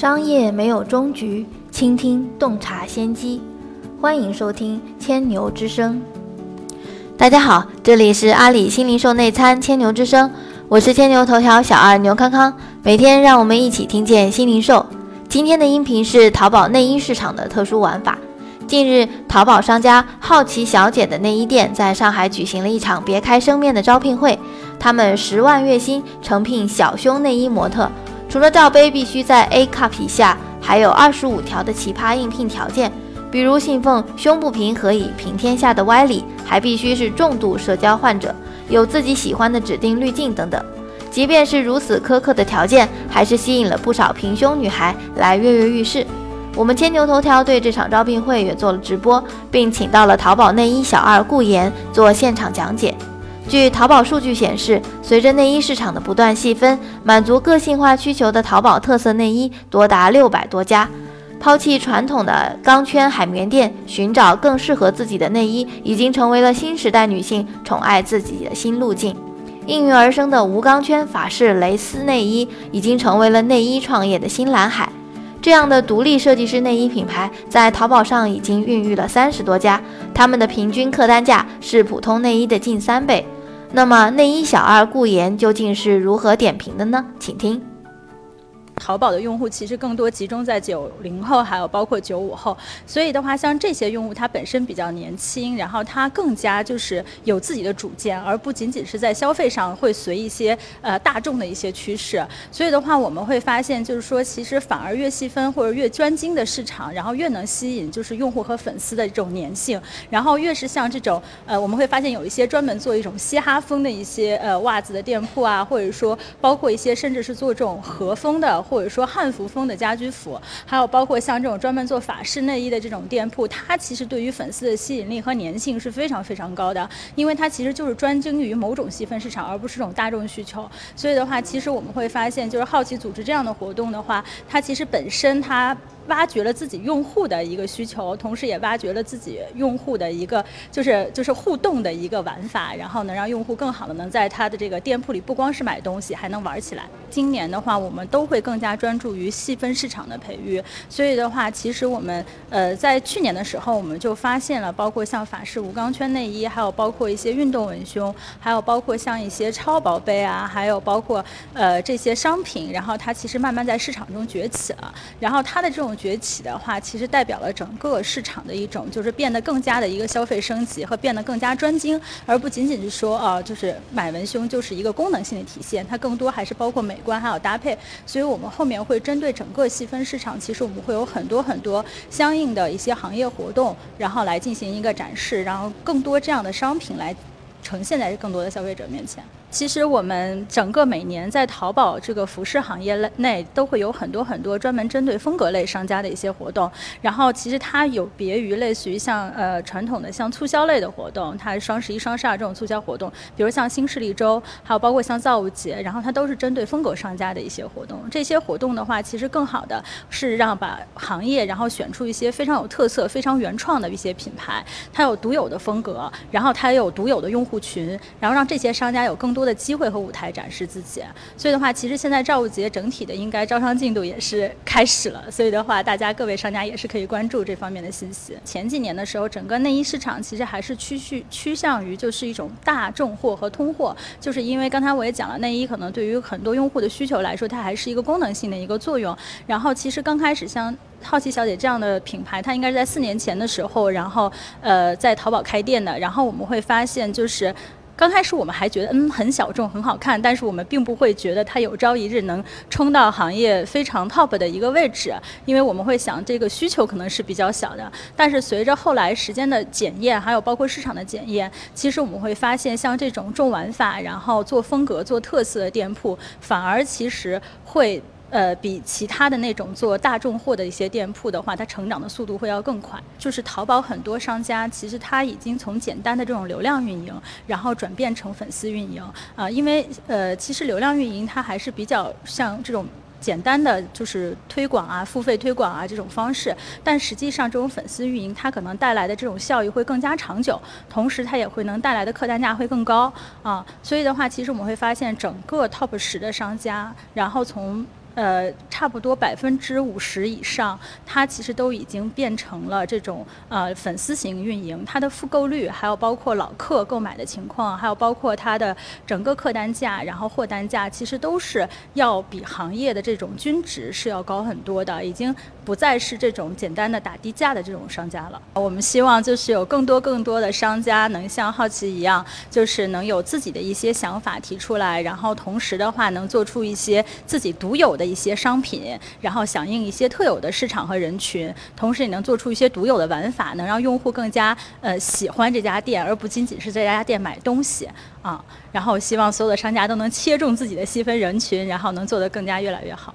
商业没有终局，倾听洞察先机。欢迎收听千牛之声。大家好，这里是阿里新零售内参千牛之声，我是千牛头条小二牛康康。每天让我们一起听见新零售。今天的音频是淘宝内衣市场的特殊玩法。近日，淘宝商家好奇小姐的内衣店在上海举行了一场别开生面的招聘会。他们十万月薪诚聘小胸内衣模特，除了罩杯必须在 A cup 以下，还有二十五条的奇葩应聘条件，比如信奉胸不平何以平天下的歪理，还必须是重度社交患者，有自己喜欢的指定滤镜等等。即便是如此苛刻的条件，还是吸引了不少平胸女孩来跃跃欲试。我们千牛头条对这场招聘会也做了直播，并请到了淘宝内衣小二顾妍做现场讲解。据淘宝数据显示，随着内衣市场的不断细分，满足个性化需求的淘宝特色内衣多达六百多家。抛弃传统的钢圈海绵垫，寻找更适合自己的内衣，已经成为了新时代女性宠爱自己的新路径。应运而生的无钢圈法式蕾丝内衣，已经成为了内衣创业的新蓝海。这样的独立设计师内衣品牌在淘宝上已经孕育了三十多家，他们的平均客单价是普通内衣的近三倍。那么，内衣小二顾妍究竟是如何点评的呢？请听。淘宝的用户其实更多集中在九零后，还有包括九五后，所以的话，像这些用户他本身比较年轻，然后他更加就是有自己的主见，而不仅仅是在消费上会随一些呃大众的一些趋势。所以的话，我们会发现就是说，其实反而越细分或者越专精的市场，然后越能吸引就是用户和粉丝的这种粘性。然后越是像这种呃，我们会发现有一些专门做一种嘻哈风的一些呃袜子的店铺啊，或者说包括一些甚至是做这种和风的。或者说汉服风的家居服，还有包括像这种专门做法式内衣的这种店铺，它其实对于粉丝的吸引力和粘性是非常非常高的，因为它其实就是专精于某种细分市场，而不是这种大众需求。所以的话，其实我们会发现，就是好奇组织这样的活动的话，它其实本身它。挖掘了自己用户的一个需求，同时也挖掘了自己用户的一个就是就是互动的一个玩法，然后能让用户更好的能在他的这个店铺里不光是买东西，还能玩起来。今年的话，我们都会更加专注于细分市场的培育，所以的话，其实我们呃在去年的时候，我们就发现了，包括像法式无钢圈内衣，还有包括一些运动文胸，还有包括像一些超薄杯啊，还有包括呃这些商品，然后它其实慢慢在市场中崛起了，然后它的这种。崛起的话，其实代表了整个市场的一种，就是变得更加的一个消费升级和变得更加专精，而不仅仅是说啊，就是买文胸就是一个功能性的体现，它更多还是包括美观还有搭配。所以我们后面会针对整个细分市场，其实我们会有很多很多相应的一些行业活动，然后来进行一个展示，然后更多这样的商品来呈现在更多的消费者面前。其实我们整个每年在淘宝这个服饰行业内都会有很多很多专门针对风格类商家的一些活动，然后其实它有别于类似于像呃传统的像促销类的活动，它双十一、双十二这种促销活动，比如像新势力周，还有包括像造物节，然后它都是针对风格商家的一些活动。这些活动的话，其实更好的是让把行业然后选出一些非常有特色、非常原创的一些品牌，它有独有的风格，然后它也有独有的用户群，然后让这些商家有更。多的机会和舞台展示自己，所以的话，其实现在造物节整体的应该招商进度也是开始了，所以的话，大家各位商家也是可以关注这方面的信息。前几年的时候，整个内衣市场其实还是趋趋趋向于就是一种大众货和通货，就是因为刚才我也讲了，内衣可能对于很多用户的需求来说，它还是一个功能性的一个作用。然后其实刚开始像好奇小姐这样的品牌，它应该是在四年前的时候，然后呃在淘宝开店的，然后我们会发现就是。刚开始我们还觉得嗯很小众很好看，但是我们并不会觉得它有朝一日能冲到行业非常 top 的一个位置，因为我们会想这个需求可能是比较小的。但是随着后来时间的检验，还有包括市场的检验，其实我们会发现，像这种重玩法，然后做风格、做特色的店铺，反而其实会。呃，比其他的那种做大众货的一些店铺的话，它成长的速度会要更快。就是淘宝很多商家，其实他已经从简单的这种流量运营，然后转变成粉丝运营啊。因为呃，其实流量运营它还是比较像这种简单的，就是推广啊、付费推广啊这种方式。但实际上，这种粉丝运营它可能带来的这种效益会更加长久，同时它也会能带来的客单价会更高啊。所以的话，其实我们会发现，整个 top 十的商家，然后从呃，差不多百分之五十以上，它其实都已经变成了这种呃粉丝型运营，它的复购率，还有包括老客购买的情况，还有包括它的整个客单价，然后货单价，其实都是要比行业的这种均值是要高很多的，已经不再是这种简单的打低价的这种商家了。我们希望就是有更多更多的商家能像好奇一样，就是能有自己的一些想法提出来，然后同时的话能做出一些自己独有的一些商品，然后响应一些特有的市场和人群，同时也能做出一些独有的玩法，能让用户更加呃喜欢这家店，而不仅仅是在这家店买东西啊。然后希望所有的商家都能切中自己的细分人群，然后能做得更加越来越好。